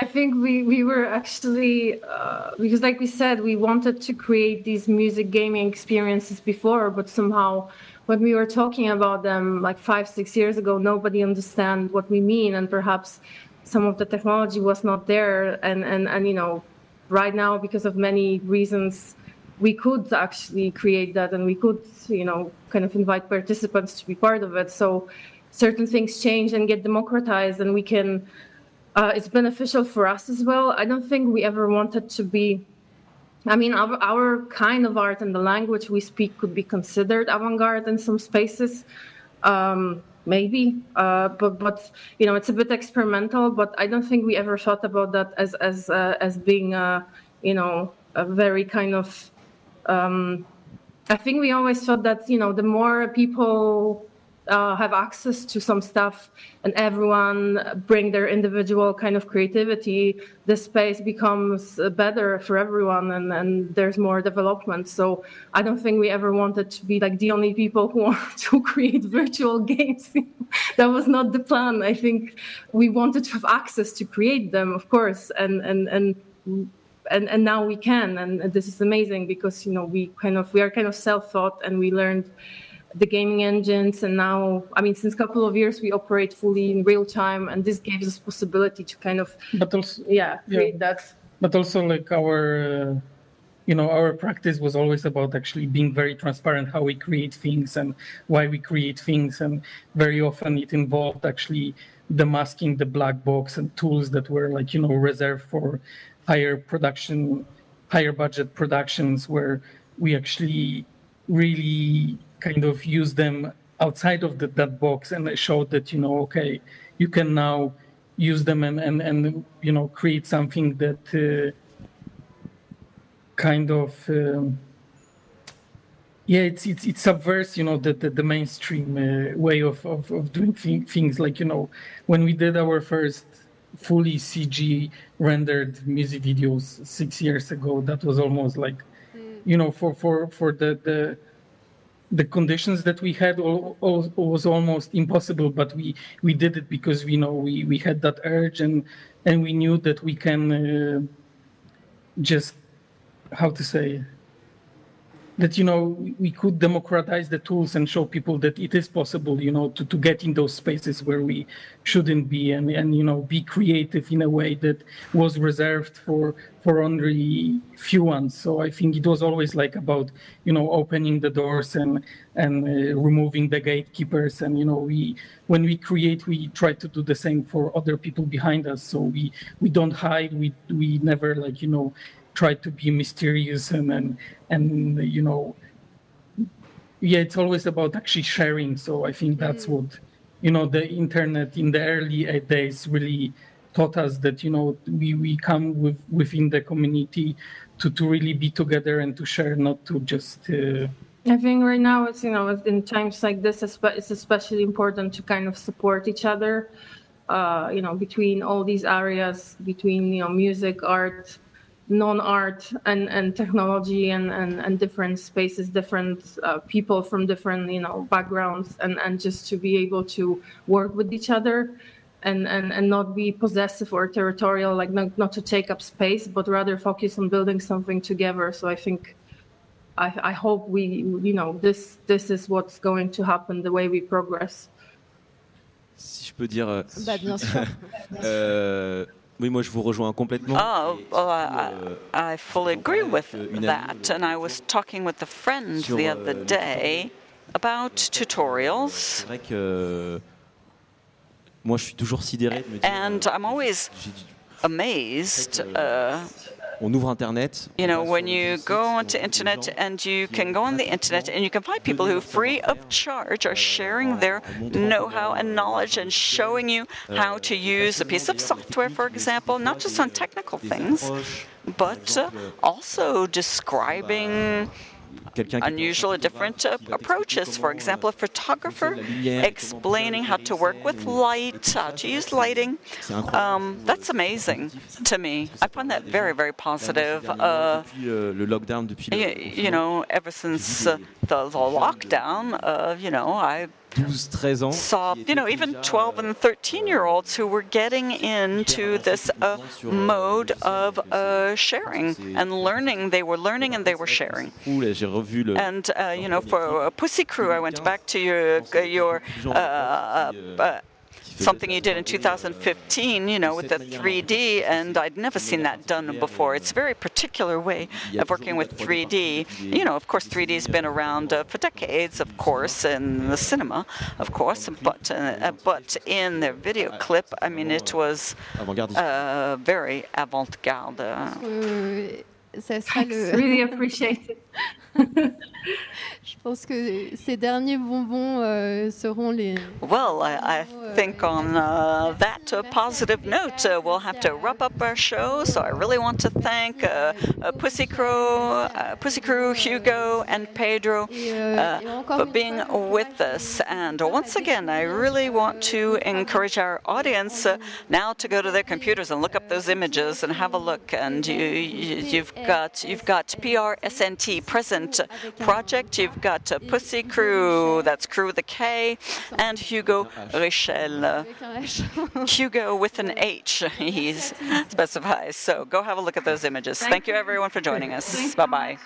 I think we we were actually uh, because, like we said, we wanted to create these music gaming experiences before, but somehow when we were talking about them like five six years ago, nobody understand what we mean, and perhaps some of the technology was not there, and and and you know, right now because of many reasons. We could actually create that, and we could, you know, kind of invite participants to be part of it. So, certain things change and get democratized and we can uh, it's beneficial for us as well. I don't think we ever wanted to be i mean our, our kind of art and the language we speak could be considered avant-garde in some spaces um, maybe uh, but but you know it's a bit experimental but i don't think we ever thought about that as as uh, as being a you know a very kind of um, i think we always thought that you know the more people uh, have access to some stuff and everyone bring their individual kind of creativity, the space becomes better for everyone and, and there's more development. So I don't think we ever wanted to be like the only people who want to create virtual games. that was not the plan. I think we wanted to have access to create them, of course, and and and and, and now we can and this is amazing because you know we kind of we are kind of self-taught and we learned the gaming engines and now i mean since a couple of years we operate fully in real time and this gives us possibility to kind of but also yeah create yeah, that. But also like our uh, you know our practice was always about actually being very transparent how we create things and why we create things and very often it involved actually the masking the black box and tools that were like you know reserved for higher production higher budget productions where we actually really kind of use them outside of the, that box and show that you know okay you can now use them and and, and you know create something that uh, kind of um, yeah it's it's it subverts you know the the, the mainstream uh, way of, of of doing th- things like you know when we did our first fully cg rendered music videos six years ago that was almost like mm. you know for for for the the the conditions that we had all, all, was almost impossible but we we did it because we know we we had that urge and and we knew that we can uh, just how to say that you know we could democratize the tools and show people that it is possible you know to, to get in those spaces where we shouldn't be and and you know be creative in a way that was reserved for for only few ones. So i think it was always like about you know opening the doors and and uh, removing the gatekeepers. And you know we when we create we try to do the same for other people behind us. So we we don't hide. We we never like you know try to be mysterious and and and you know yeah it's always about actually sharing so i think that's mm. what you know the internet in the early days really taught us that you know we we come with within the community to to really be together and to share not to just uh, I think right now it's you know in times like this it's especially important to kind of support each other uh, you know between all these areas between you know music art non-art and, and technology and, and, and different spaces, different uh, people from different you know backgrounds, and, and just to be able to work with each other and, and, and not be possessive or territorial, like not, not to take up space, but rather focus on building something together. So I think I, I hope we you know this this is what's going to happen the way we progress. Si je peux dire. Euh, bah, bien sûr. euh, Oui, moi je vous rejoins complètement. Oh, well, I, I fully agree with that. And I was talking with a friend the other euh, day about tutorials. C'est vrai que moi je suis toujours sidéré de me dire. And I'm always amazed. Uh, on ouvre Internet. You know, when you go onto internet and you can go on the internet and you can find people who, free of charge, are sharing their know-how and knowledge and showing you how to use a piece of software, for example, not just on technical things, but uh, also describing unusual different uh, approaches. For example, a photographer explaining how to work with light, how to use lighting. Um, that's amazing to me. I find that very, very positive. Uh, you, know, ever since uh, the, the, lockdown, uh, you know, I 12, 13 ans. Saw, you know, even 12 and 13 year olds who were getting into this uh, mode of uh, sharing and learning. They were learning and they were sharing. And, uh, you know, for Pussykrew, I went back to your, your uh, uh, something you did in 2015, you know, with the 3D, and I'd never seen that done before. It's a very particular way of working with 3D. You know, of course, 3D has been around uh, for decades, of course, in the cinema, of course, but uh, but in the video clip, I mean, it was uh, very avant-garde. ça sera really appreciate it. Pense que ces derniers bonbons euh, seront les. Well, I, I euh, think on uh, that uh, positive note, uh, we'll have to wrap up our show. So I really want to thank uh, uh, Pussykrew, Pussy Crew, Hugo, and Pedro for being with us. And once again, I really want to encourage our audience now to go to their computers and look up those images and have a look. And you, you, have got you've got PRSNT present project. You've got Pussykrew, that's Crew with a K, and Hugo Richel. Hugo with an H, he specifies. So go have a look at those images. Thank you everyone for joining us. Bye bye.